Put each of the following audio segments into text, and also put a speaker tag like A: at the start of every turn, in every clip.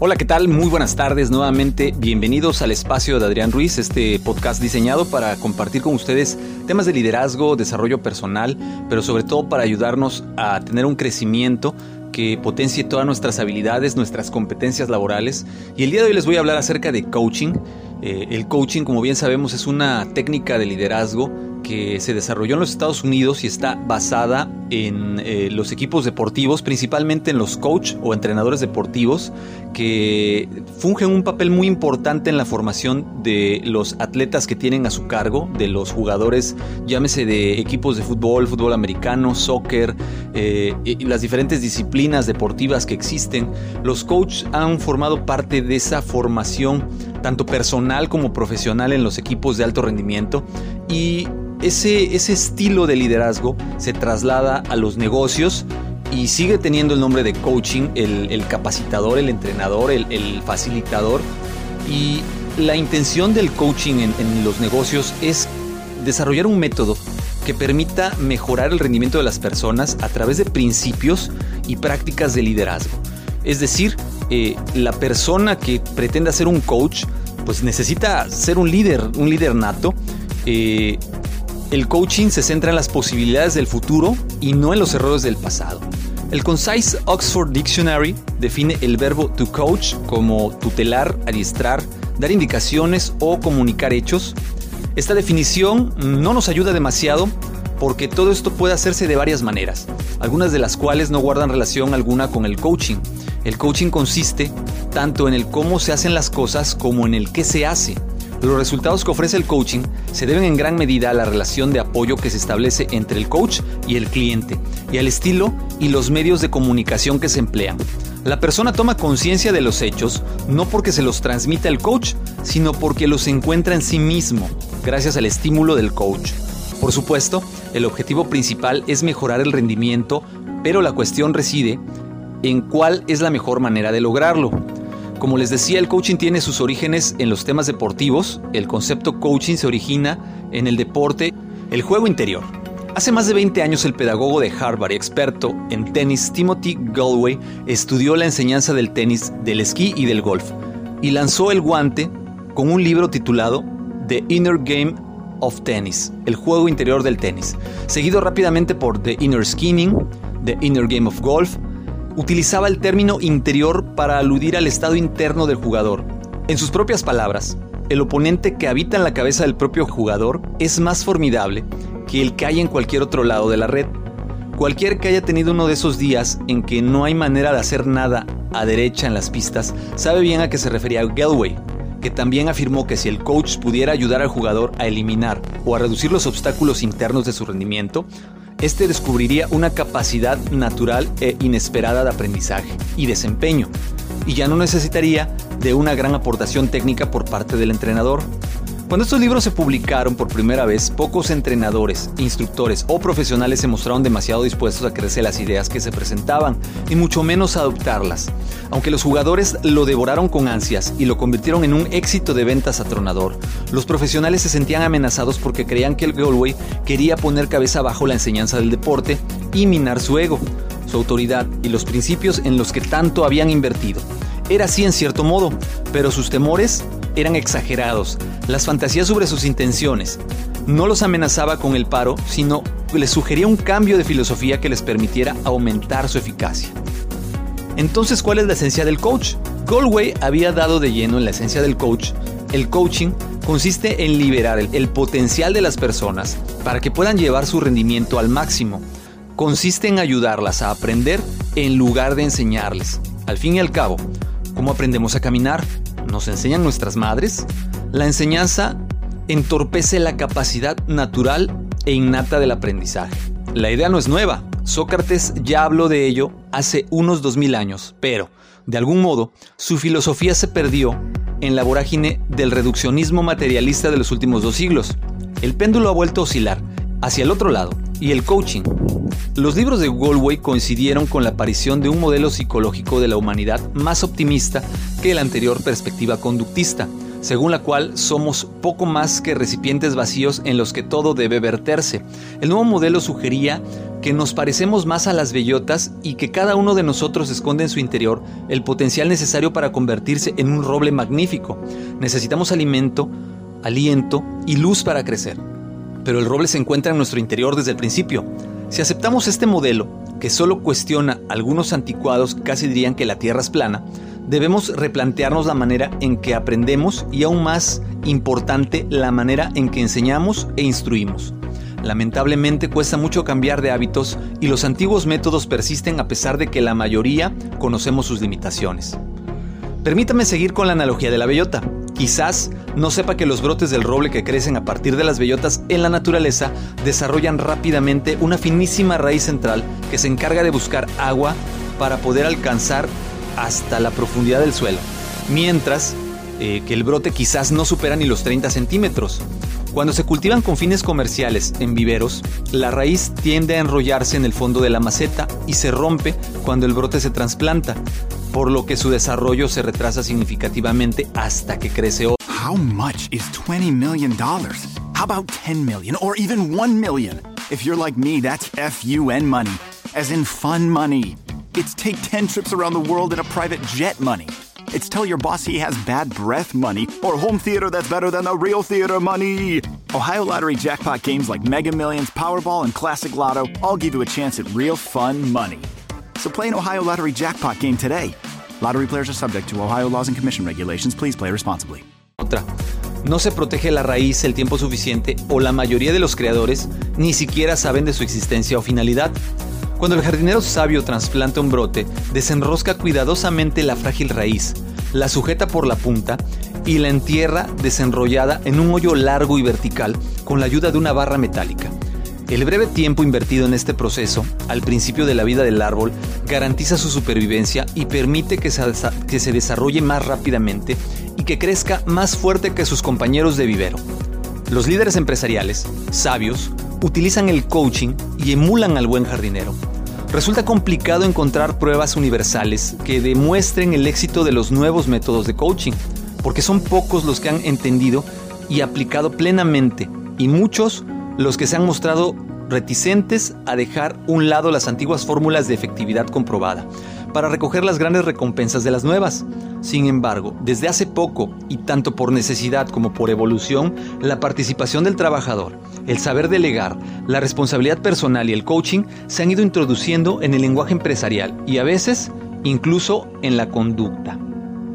A: Hola, ¿qué tal? Muy buenas tardes nuevamente. Bienvenidos al espacio de Adrián Ruiz, este podcast diseñado para compartir con ustedes temas de liderazgo, desarrollo personal, pero sobre todo para ayudarnos a tener un crecimiento que potencie todas nuestras habilidades, nuestras competencias laborales. Y el día de hoy les voy a hablar acerca de coaching. Eh, el coaching, como bien sabemos, es una técnica de liderazgo que se desarrolló en los Estados Unidos y está basada en eh, los equipos deportivos, principalmente en los coach o entrenadores deportivos, que fungen un papel muy importante en la formación de los atletas que tienen a su cargo, de los jugadores, llámese de equipos de fútbol, fútbol americano, soccer, eh, las diferentes disciplinas deportivas que existen. Los coach han formado parte de esa formación, tanto personal como profesional en los equipos de alto rendimiento y ese, ese estilo de liderazgo se traslada a los negocios y sigue teniendo el nombre de coaching, el, capacitador, el entrenador, el, facilitador. Y la intención del coaching en, en los negocios es desarrollar un método que permita mejorar el rendimiento de las personas a través de principios y prácticas de liderazgo. Es decir, eh, la persona que pretenda ser un coach, pues necesita ser un líder, un líder nato, eh, el coaching se centra en las posibilidades del futuro y no en los errores del pasado. El Concise Oxford Dictionary define el verbo to coach como tutelar, adiestrar, dar indicaciones o comunicar hechos. Esta definición no nos ayuda demasiado porque todo esto puede hacerse de varias maneras, algunas de las cuales no guardan relación alguna con el coaching. El coaching consiste tanto en el cómo se hacen las cosas como en el qué se hace. Los resultados que ofrece el coaching se deben en gran medida a la relación de apoyo que se establece entre el coach y el cliente, y al estilo y los medios de comunicación que se emplean. La persona toma conciencia de los hechos no porque se los transmita el coach, sino porque los encuentra en sí mismo, gracias al estímulo del coach. Por supuesto, el objetivo principal es mejorar el rendimiento, pero la cuestión reside en cuál es la mejor manera de lograrlo. Como les decía, el coaching tiene sus orígenes en los temas deportivos. El concepto coaching se origina en el deporte, el juego interior. Hace más de 20 años el pedagogo de Harvard y experto en tenis Timothy Galway estudió la enseñanza del tenis, del esquí y del golf y lanzó el guante con un libro titulado The Inner Game of Tennis, el juego interior del tenis, seguido rápidamente por The Inner Skinning, The Inner Game of Golf, utilizaba el término interior para aludir al estado interno del jugador. En sus propias palabras, el oponente que habita en la cabeza del propio jugador es más formidable que el que hay en cualquier otro lado de la red. Cualquier que haya tenido uno de esos días en que no hay manera de hacer nada a derecha en las pistas, sabe bien a qué se refería Galway, que también afirmó que si el coach pudiera ayudar al jugador a eliminar o a reducir los obstáculos internos de su rendimiento, este descubriría una capacidad natural e inesperada de aprendizaje y desempeño, y ya no necesitaría de una gran aportación técnica por parte del entrenador. Cuando estos libros se publicaron por primera vez, pocos entrenadores, instructores o profesionales se mostraron demasiado dispuestos a crecer las ideas que se presentaban y mucho menos a adoptarlas. Aunque los jugadores lo devoraron con ansias y lo convirtieron en un éxito de ventas atronador, los profesionales se sentían amenazados porque creían que el Galway quería poner cabeza abajo la enseñanza del deporte y minar su ego, su autoridad y los principios en los que tanto habían invertido. Era así en cierto modo, pero sus temores eran exagerados, las fantasías sobre sus intenciones. No los amenazaba con el paro, sino les sugería un cambio de filosofía que les permitiera aumentar su eficacia. Entonces, ¿cuál es la esencia del coach? Galway había dado de lleno en la esencia del coach. El coaching consiste en liberar el, el potencial de las personas para que puedan llevar su rendimiento al máximo. Consiste en ayudarlas a aprender en lugar de enseñarles. Al fin y al cabo, ¿cómo aprendemos a caminar? ¿Nos enseñan nuestras madres? La enseñanza entorpece la capacidad natural e innata del aprendizaje. La idea no es nueva. Sócrates ya habló de ello hace unos 2000 años, pero, de algún modo, su filosofía se perdió en la vorágine del reduccionismo materialista de los últimos dos siglos. El péndulo ha vuelto a oscilar hacia el otro lado, y el coaching. Los libros de Galway coincidieron con la aparición de un modelo psicológico de la humanidad más optimista que la anterior perspectiva conductista, según la cual somos poco más que recipientes vacíos en los que todo debe verterse. El nuevo modelo sugería que nos parecemos más a las bellotas y que cada uno de nosotros esconde en su interior el potencial necesario para convertirse en un roble magnífico. Necesitamos alimento, aliento y luz para crecer. Pero el roble se encuentra en nuestro interior desde el principio. Si aceptamos este modelo, que solo cuestiona algunos anticuados casi dirían que la Tierra es plana, debemos replantearnos la manera en que aprendemos y aún más importante, la manera en que enseñamos e instruimos. Lamentablemente cuesta mucho cambiar de hábitos y los antiguos métodos persisten a pesar de que la mayoría conocemos sus limitaciones. Permítame seguir con la analogía de la bellota. Quizás no sepa que los brotes del roble que crecen a partir de las bellotas en la naturaleza desarrollan rápidamente una finísima raíz central que se encarga de buscar agua para poder alcanzar hasta la profundidad del suelo, mientras eh, que el brote quizás no supera ni los 30 centímetros. Cuando se cultivan con fines comerciales en viveros, la raíz tiende a enrollarse en el fondo de la maceta y se rompe cuando el brote se trasplanta, por lo que su desarrollo se retrasa significativamente hasta que crece otro.
B: How much is 20 million dollars? How about 10 million or even 1 million? If you're like me, that's FUN money, as in fun money. It's take 10 trips around the world in a private jet money. It's tell your boss he has bad breath money or home theater that's better than the real theater money. Ohio Lottery jackpot games like Mega Millions, Powerball, and Classic Lotto all give you a chance at real fun money. So play an Ohio Lottery jackpot game today. Lottery players are subject to Ohio laws and commission regulations. Please play responsibly.
A: Otra. No se protege la raíz el tiempo suficiente o la mayoría de los creadores ni siquiera saben de su existencia o finalidad. Cuando el jardinero sabio trasplanta un brote, desenrosca cuidadosamente la frágil raíz, la sujeta por la punta y la entierra desenrollada en un hoyo largo y vertical con la ayuda de una barra metálica. El breve tiempo invertido en este proceso, al principio de la vida del árbol, garantiza su supervivencia y permite que se, que se desarrolle más rápidamente y que crezca más fuerte que sus compañeros de vivero. Los líderes empresariales, sabios, utilizan el coaching y emulan al buen jardinero. Resulta complicado encontrar pruebas universales que demuestren el éxito de los nuevos métodos de coaching, porque son pocos los que han entendido y aplicado plenamente, y muchos los que se han mostrado reticentes a dejar un lado las antiguas fórmulas de efectividad comprobada, para recoger las grandes recompensas de las nuevas. Sin embargo, desde hace poco, y tanto por necesidad como por evolución, la participación del trabajador, el saber delegar, la responsabilidad personal y el coaching se han ido introduciendo en el lenguaje empresarial y a veces incluso en la conducta.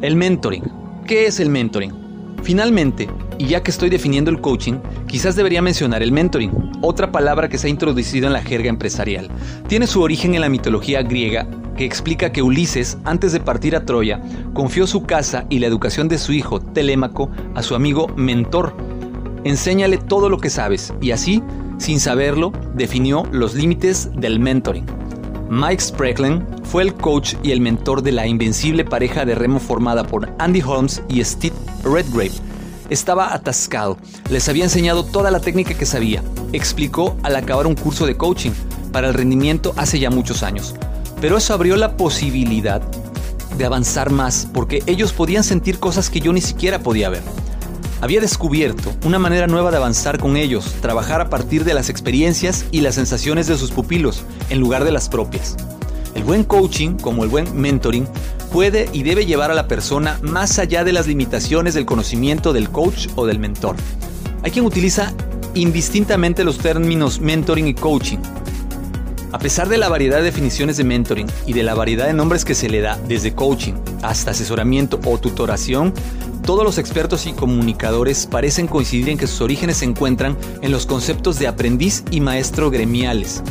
A: El mentoring. ¿Qué es el mentoring? Finalmente, y ya que estoy definiendo el coaching, quizás debería mencionar el mentoring, otra palabra que se ha introducido en la jerga empresarial. Tiene su origen en la mitología griega que explica que Ulises, antes de partir a Troya, confió su casa y la educación de su hijo, Telémaco, a su amigo mentor. Enséñale todo lo que sabes y así, sin saberlo, definió los límites del mentoring. Mike Sprecklen fue el coach y el mentor de la invencible pareja de remo formada por Andy Holmes y Steve Redgrave. estaba atascado. Les había enseñado toda la técnica que sabía. Explicó al acabar un curso de coaching para el rendimiento hace ya muchos años. Pero eso abrió la posibilidad de avanzar más porque ellos podían sentir cosas que yo ni siquiera podía ver. Había descubierto una manera nueva de avanzar con ellos, trabajar a partir de las experiencias y las sensaciones de sus pupilos en lugar de las propias. El buen coaching, como el buen mentoring, puede y debe llevar a la persona más allá de las limitaciones del conocimiento del coach o del mentor. Hay quien utiliza indistintamente los términos mentoring y coaching. A pesar de la variedad de definiciones de mentoring y de la variedad de nombres que se le da, desde coaching hasta asesoramiento o tutoración, todos los expertos y comunicadores parecen coincidir en que sus orígenes se encuentran en los conceptos de aprendiz y maestro gremiales,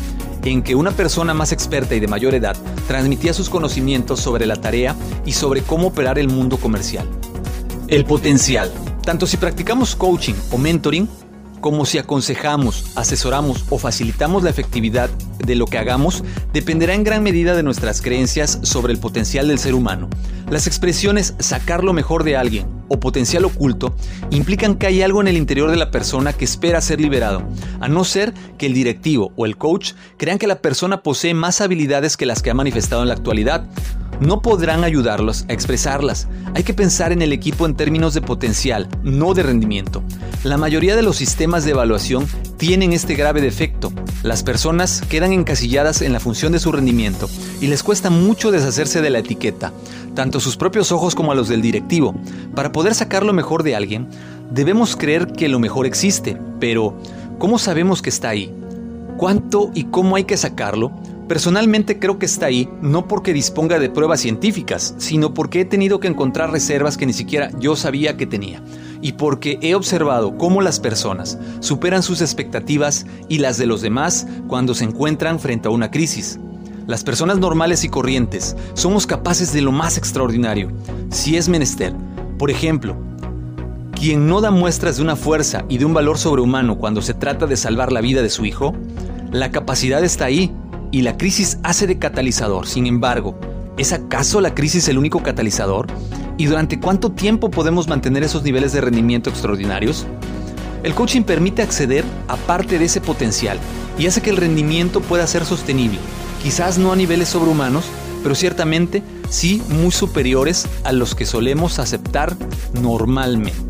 A: en que una persona más experta y de mayor edad transmitía sus conocimientos sobre la tarea y sobre cómo operar el mundo comercial. El potencial. Tanto si practicamos coaching o mentoring, como si aconsejamos, asesoramos o facilitamos la efectividad de lo que hagamos, dependerá en gran medida de nuestras creencias sobre el potencial del ser humano. Las expresiones sacar lo mejor de alguien o potencial oculto implican que hay algo en el interior de la persona que espera ser liberado, a no ser que el directivo o el coach crean que la persona posee más habilidades que las que ha manifestado en la actualidad no podrán ayudarlos a expresarlas. Hay que pensar en el equipo en términos de potencial, no de rendimiento. La mayoría de los sistemas de evaluación tienen este grave defecto. Las personas quedan encasilladas en la función de su rendimiento y les cuesta mucho deshacerse de la etiqueta, tanto sus propios ojos como a los del directivo. Para poder sacar lo mejor de alguien, debemos creer que lo mejor existe, pero ¿cómo sabemos que está ahí? ¿Cuánto y cómo hay que sacarlo? Personalmente creo que está ahí no porque disponga de pruebas científicas, sino porque he tenido que encontrar reservas que ni siquiera yo sabía que tenía, y porque he observado cómo las personas superan sus expectativas y las de los demás cuando se encuentran frente a una crisis. Las personas normales y corrientes somos capaces de lo más extraordinario, si es menester. Por ejemplo, quien no da muestras de una fuerza y de un valor sobrehumano cuando se trata de salvar la vida de su hijo, la capacidad está ahí y la crisis hace de catalizador. Sin embargo, ¿es acaso la crisis el único catalizador? ¿Y durante cuánto tiempo podemos mantener esos niveles de rendimiento extraordinarios? El coaching permite acceder a parte de ese potencial y hace que el rendimiento pueda ser sostenible, quizás no a niveles sobrehumanos, pero ciertamente sí muy superiores a los que solemos aceptar normalmente.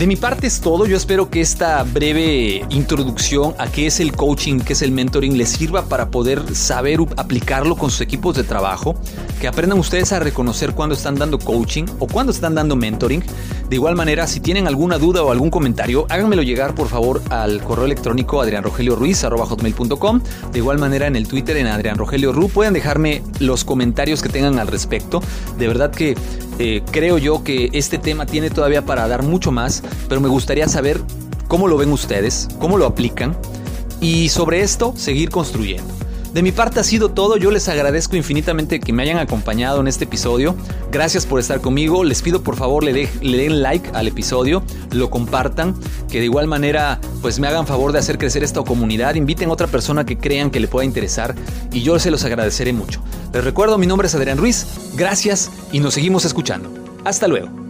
A: De mi parte es todo. Yo espero que esta breve introducción a qué es el coaching, qué es el mentoring, les sirva para poder saber aplicarlo con sus equipos de trabajo. Que aprendan ustedes a reconocer cuando están dando coaching o cuando están dando mentoring. De igual manera, si tienen alguna duda o algún comentario, háganmelo llegar por favor al correo electrónico adrianrogelioruiz.com. De igual manera en el Twitter en Adrián Rogelio Ru. Pueden dejarme los comentarios que tengan al respecto. De verdad que eh, creo yo que este tema tiene todavía para dar mucho más, pero me gustaría saber cómo lo ven ustedes, cómo lo aplican y sobre esto seguir construyendo. De mi parte ha sido todo, yo les agradezco infinitamente que me hayan acompañado en este episodio. Gracias por estar conmigo, les pido por favor le, le, den like al episodio, lo compartan, que de igual manera pues me hagan favor de hacer crecer esta comunidad, inviten a otra persona que crean que le pueda interesar y yo se los agradeceré mucho. Les recuerdo, mi nombre es Adrián Ruiz, gracias y nos seguimos escuchando. Hasta luego.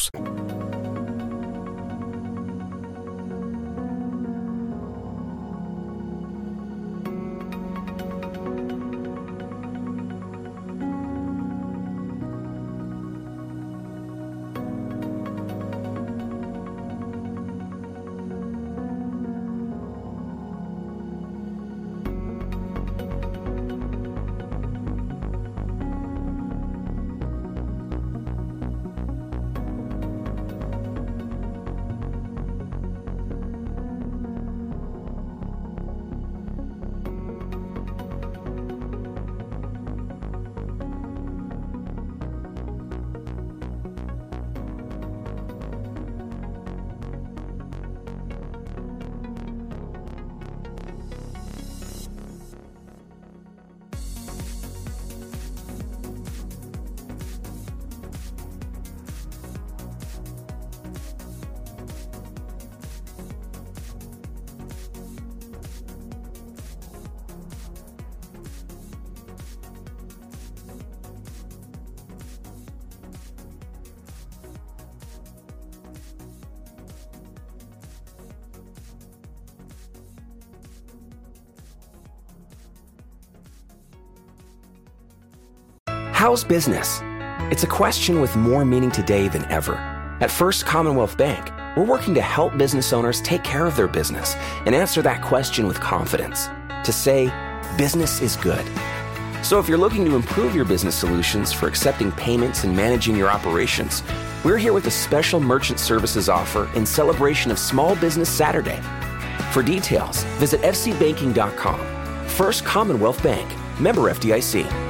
C: Plus.
D: How's business? It's a question with more meaning today than ever. At First Commonwealth Bank, we're working to help business owners take care of their business and answer that question with confidence. To say, business is good. So if you're looking to improve your business solutions for accepting payments and managing your operations, we're here with a special merchant services offer in celebration of Small Business Saturday. For details, visit fcbanking.com. First Commonwealth Bank, member FDIC.